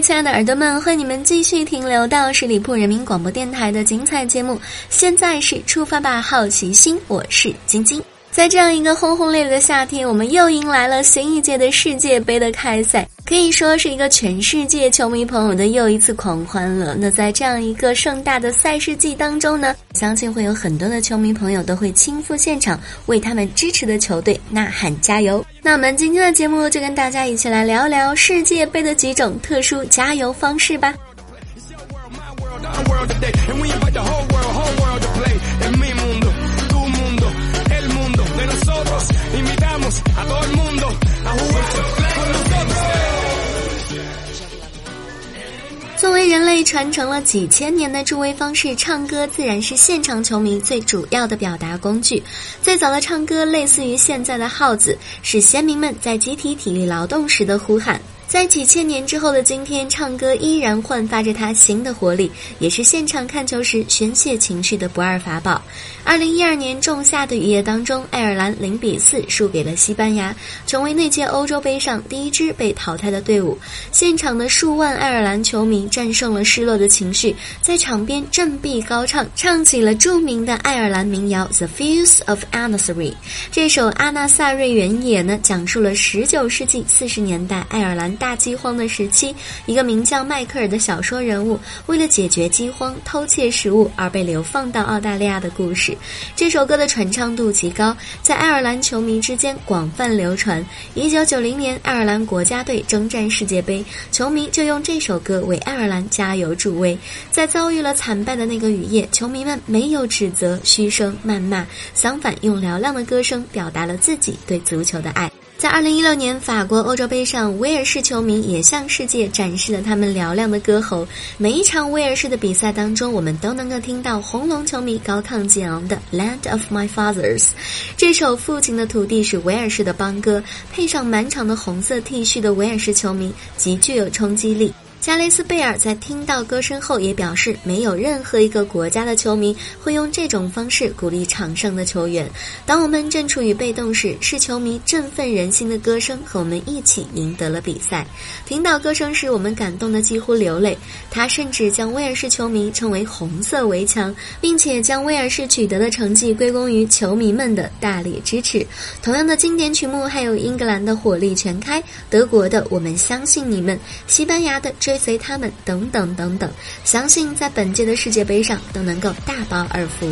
亲爱的耳朵们，欢迎你们继续停留到十里铺人民广播电台的精彩节目。现在是出发吧，好奇心，我是晶晶。在这样一个轰轰烈烈的夏天，我们又迎来了新一届的世界杯的开赛。可以说是一个全世界球迷朋友的又一次狂欢了。那在这样一个盛大的赛事季当中呢，相信会有很多的球迷朋友都会亲赴现场，为他们支持的球队呐喊加油。那我们今天的节目就跟大家一起来聊聊世界杯的几种特殊加油方式吧。作为人类传承了几千年的助威方式，唱歌自然是现场球迷最主要的表达工具。最早的唱歌类似于现在的号子，是先民们在集体体力劳动时的呼喊。在几千年之后的今天，唱歌依然焕发着它新的活力，也是现场看球时宣泄情绪的不二法宝。二零一二年仲夏的雨夜当中，爱尔兰零比四输给了西班牙，成为那届欧洲杯上第一支被淘汰的队伍。现场的数万爱尔兰球迷战胜了失落的情绪，在场边振臂高唱，唱起了著名的爱尔兰民谣《The Fields of Anasary》。这首《阿纳萨瑞原野》呢，讲述了十九世纪四十年代爱尔兰。大饥荒的时期，一个名叫迈克尔的小说人物，为了解决饥荒、偷窃食物而被流放到澳大利亚的故事。这首歌的传唱度极高，在爱尔兰球迷之间广泛流传。一九九零年，爱尔兰国家队征战世界杯，球迷就用这首歌为爱尔兰加油助威。在遭遇了惨败的那个雨夜，球迷们没有指责、嘘声、谩骂，相反，用嘹亮的歌声表达了自己对足球的爱。在二零一六年法国欧洲杯上，威尔士球迷也向世界展示了他们嘹亮的歌喉。每一场威尔士的比赛当中，我们都能够听到红龙球迷高亢激昂的《Land of My Fathers》。这首《父亲的土地》是威尔士的邦歌，配上满场的红色 T 恤的威尔士球迷，极具有冲击力。加雷斯贝尔在听到歌声后也表示，没有任何一个国家的球迷会用这种方式鼓励场上的球员。当我们正处于被动时，是球迷振奋人心的歌声和我们一起赢得了比赛。听到歌声时，我们感动得几乎流泪。他甚至将威尔士球迷称为“红色围墙”，并且将威尔士取得的成绩归功于球迷们的大力支持。同样的经典曲目还有英格兰的“火力全开”、德国的“我们相信你们”、西班牙的“这”。追随他们，等等等等，相信在本届的世界杯上都能够大饱耳福。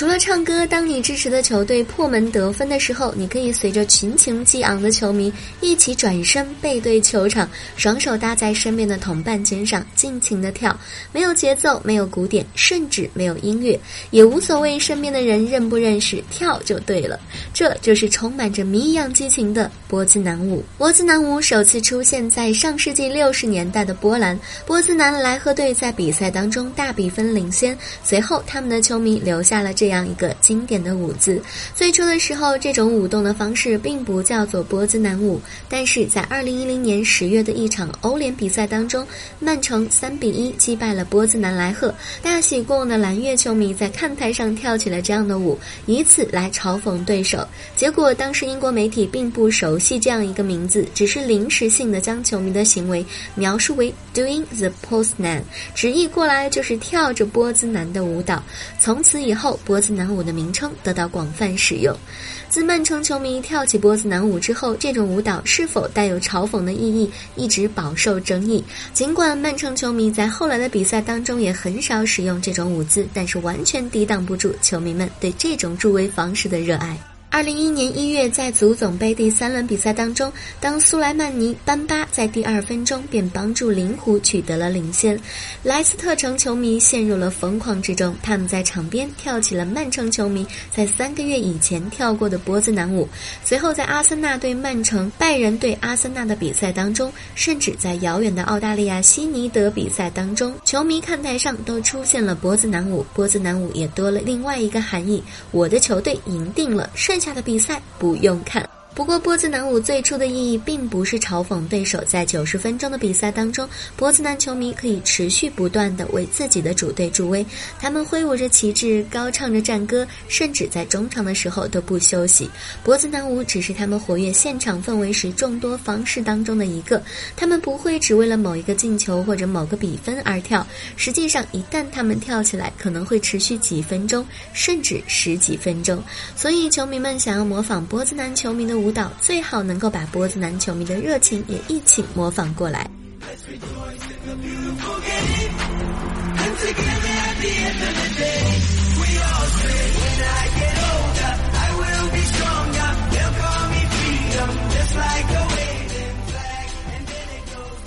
除了唱歌，当你支持的球队破门得分的时候，你可以随着群情激昂的球迷一起转身背对球场，双手搭在身边的同伴肩上，尽情的跳。没有节奏，没有鼓点，甚至没有音乐，也无所谓身边的人认不认识，跳就对了。这就是充满着谜一样激情的波兹南舞。波兹南舞首次出现在上世纪六十年代的波兰，波兹南莱赫队在比赛当中大比分领先，随后他们的球迷留下了这。这样一个经典的舞姿，最初的时候，这种舞动的方式并不叫做波兹南舞，但是在二零一零年十月的一场欧联比赛当中，曼城三比一击败了波兹南莱赫，大喜过望的蓝月球迷在看台上跳起了这样的舞，以此来嘲讽对手。结果当时英国媒体并不熟悉这样一个名字，只是临时性的将球迷的行为描述为 doing the Poznan，直译过来就是跳着波兹南的舞蹈。从此以后，波。波斯南舞的名称得到广泛使用。自曼城球迷跳起波斯男舞之后，这种舞蹈是否带有嘲讽的意义一直饱受争议。尽管曼城球迷在后来的比赛当中也很少使用这种舞姿，但是完全抵挡不住球迷们对这种助威方式的热爱。二零一一年一月，在足总杯第三轮比赛当中，当苏莱曼尼·班巴在第二分钟便帮助灵狐取得了领先，莱斯特城球迷陷入了疯狂之中。他们在场边跳起了曼城球迷在三个月以前跳过的波兹南舞。随后，在阿森纳对曼城、拜仁对阿森纳的比赛当中，甚至在遥远的澳大利亚悉尼德比赛当中，球迷看台上都出现了波兹南舞。波兹南舞也多了另外一个含义：我的球队赢定了。剩下的比赛不用看。不过，波兹南舞最初的意义并不是嘲讽对手。在九十分钟的比赛当中，波兹南球迷可以持续不断地为自己的主队助威。他们挥舞着旗帜，高唱着战歌，甚至在中场的时候都不休息。波兹南舞只是他们活跃现场氛围时众多方式当中的一个。他们不会只为了某一个进球或者某个比分而跳。实际上，一旦他们跳起来，可能会持续几分钟，甚至十几分钟。所以，球迷们想要模仿波兹南球迷的。舞蹈最好能够把波子男球迷的热情也一起模仿过来。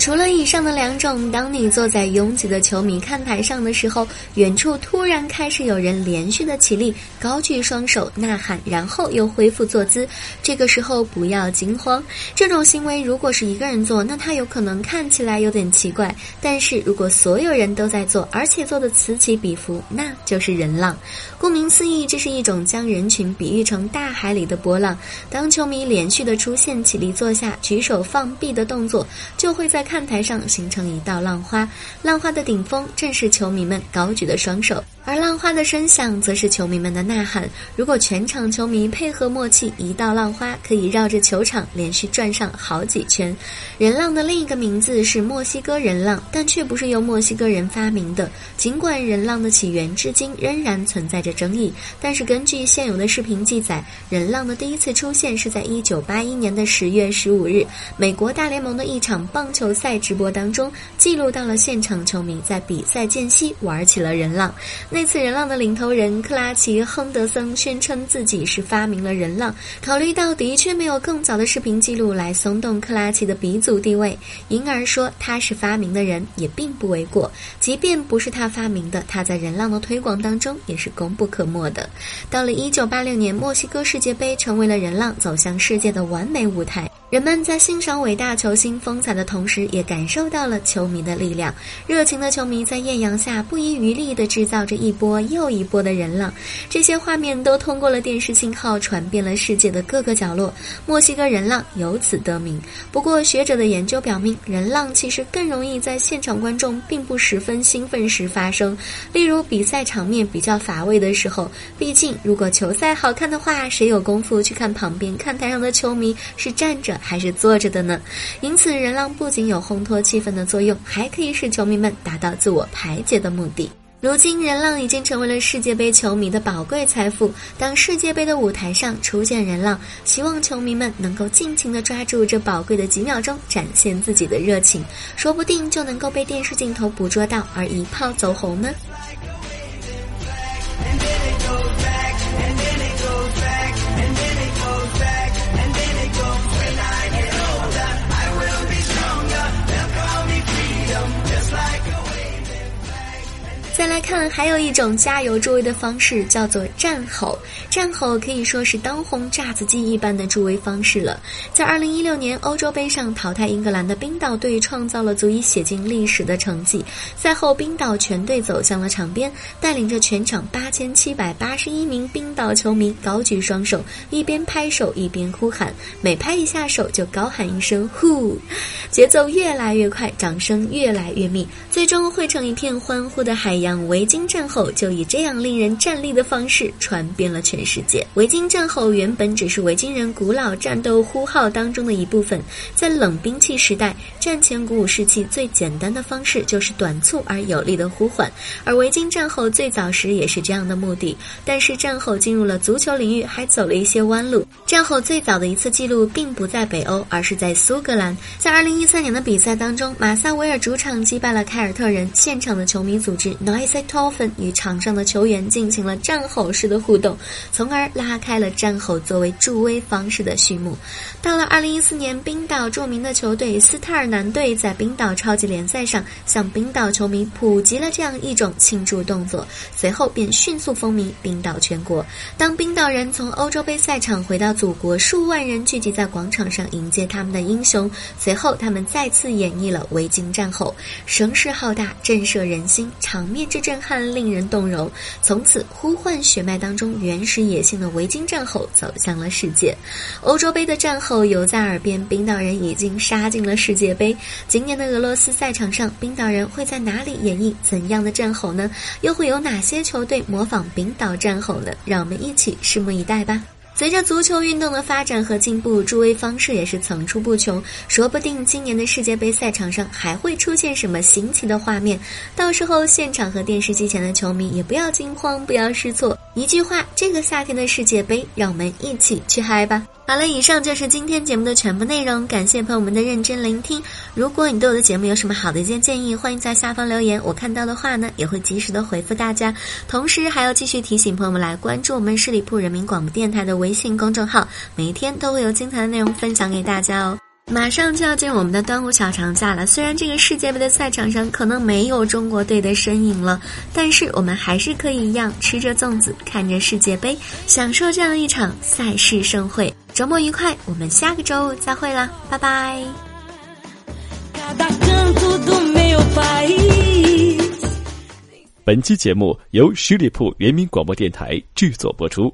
除了以上的两种，当你坐在拥挤的球迷看台上的时候，远处突然开始有人连续的起立，高举双手呐喊，然后又恢复坐姿。这个时候不要惊慌，这种行为如果是一个人做，那他有可能看起来有点奇怪；但是如果所有人都在做，而且做的此起彼伏，那就是人浪。顾名思义，这是一种将人群比喻成大海里的波浪。当球迷连续的出现起立坐下、举手放臂的动作，就会在。看台上形成一道浪花，浪花的顶峰正是球迷们高举的双手。而浪花的声响，则是球迷们的呐喊。如果全场球迷配合默契，一道浪花可以绕着球场连续转上好几圈。人浪的另一个名字是墨西哥人浪，但却不是由墨西哥人发明的。尽管人浪的起源至今仍然存在着争议，但是根据现有的视频记载，人浪的第一次出现是在1981年的10月15日，美国大联盟的一场棒球赛直播当中，记录到了现场球迷在比赛间隙玩起了人浪。那次人浪的领头人克拉奇·亨德森宣称自己是发明了人浪。考虑到的确没有更早的视频记录来松动克拉奇的鼻祖地位，因而说他是发明的人也并不为过。即便不是他发明的，他在人浪的推广当中也是功不可没的。到了1986年，墨西哥世界杯成为了人浪走向世界的完美舞台。人们在欣赏伟大球星风采的同时，也感受到了球迷的力量。热情的球迷在艳阳下不遗余力地制造着一波又一波的人浪，这些画面都通过了电视信号传遍了世界的各个角落。墨西哥人浪由此得名。不过，学者的研究表明，人浪其实更容易在现场观众并不十分兴奋时发生，例如比赛场面比较乏味的时候。毕竟，如果球赛好看的话，谁有功夫去看旁边看台上的球迷是站着？还是坐着的呢，因此人浪不仅有烘托气氛的作用，还可以使球迷们达到自我排解的目的。如今，人浪已经成为了世界杯球迷的宝贵财富。当世界杯的舞台上出现人浪，希望球迷们能够尽情的抓住这宝贵的几秒钟，展现自己的热情，说不定就能够被电视镜头捕捉到，而一炮走红呢。再来看，还有一种加油助威的方式，叫做战吼。战吼可以说是当红炸子鸡一般的助威方式了。在2016年欧洲杯上淘汰英格兰的冰岛队，创造了足以写进历史的成绩。赛后，冰岛全队走向了场边，带领着全场8781名冰岛球迷高举双手，一边拍手一边呼喊，每拍一下手就高喊一声“呼”，节奏越来越快，掌声越来越密，最终汇成一片欢呼的海。洋维京战吼就以这样令人站立的方式传遍了全世界。维京战吼原本只是维京人古老战斗呼号当中的一部分，在冷兵器时代，战前鼓舞士气最简单的方式就是短促而有力的呼唤，而维京战吼最早时也是这样的目的。但是战吼进入了足球领域，还走了一些弯路。战吼最早的一次记录并不在北欧，而是在苏格兰。在二零一一三年的比赛当中，马萨维尔主场击败了凯尔特人，现场的球迷组织 Noisy t o f f e n 与场上的球员进行了战吼式的互动，从而拉开了战吼作为助威方式的序幕。到了二零一四年，冰岛著名的球队斯特尔南队在冰岛超级联赛上向冰岛球迷普及了这样一种庆祝动作，随后便迅速风靡冰岛全国。当冰岛人从欧洲杯赛场回到祖国，数万人聚集在广场上迎接他们的英雄，随后。他们们再次演绎了维京战吼，声势浩大，震慑人心，场面之震撼令人动容。从此，呼唤血脉当中原始野性的维京战吼走向了世界。欧洲杯的战吼犹在耳边，冰岛人已经杀进了世界杯。今年的俄罗斯赛场上，冰岛人会在哪里演绎怎样的战吼呢？又会有哪些球队模仿冰岛战吼呢？让我们一起拭目以待吧。随着足球运动的发展和进步，助威方式也是层出不穷。说不定今年的世界杯赛场上还会出现什么新奇的画面，到时候现场和电视机前的球迷也不要惊慌，不要失措。一句话，这个夏天的世界杯，让我们一起去嗨吧！好了，以上就是今天节目的全部内容，感谢朋友们的认真聆听。如果你对我的节目有什么好的一些建议，欢迎在下方留言，我看到的话呢，也会及时的回复大家。同时，还要继续提醒朋友们来关注我们十里铺人民广播电台的微信公众号，每一天都会有精彩的内容分享给大家哦。马上就要进入我们的端午小长假了，虽然这个世界杯的赛场上可能没有中国队的身影了，但是我们还是可以一样吃着粽子，看着世界杯，享受这样一场赛事盛会。周末愉快，我们下个周再会啦，拜拜。本期节目由十里铺人民广播电台制作播出。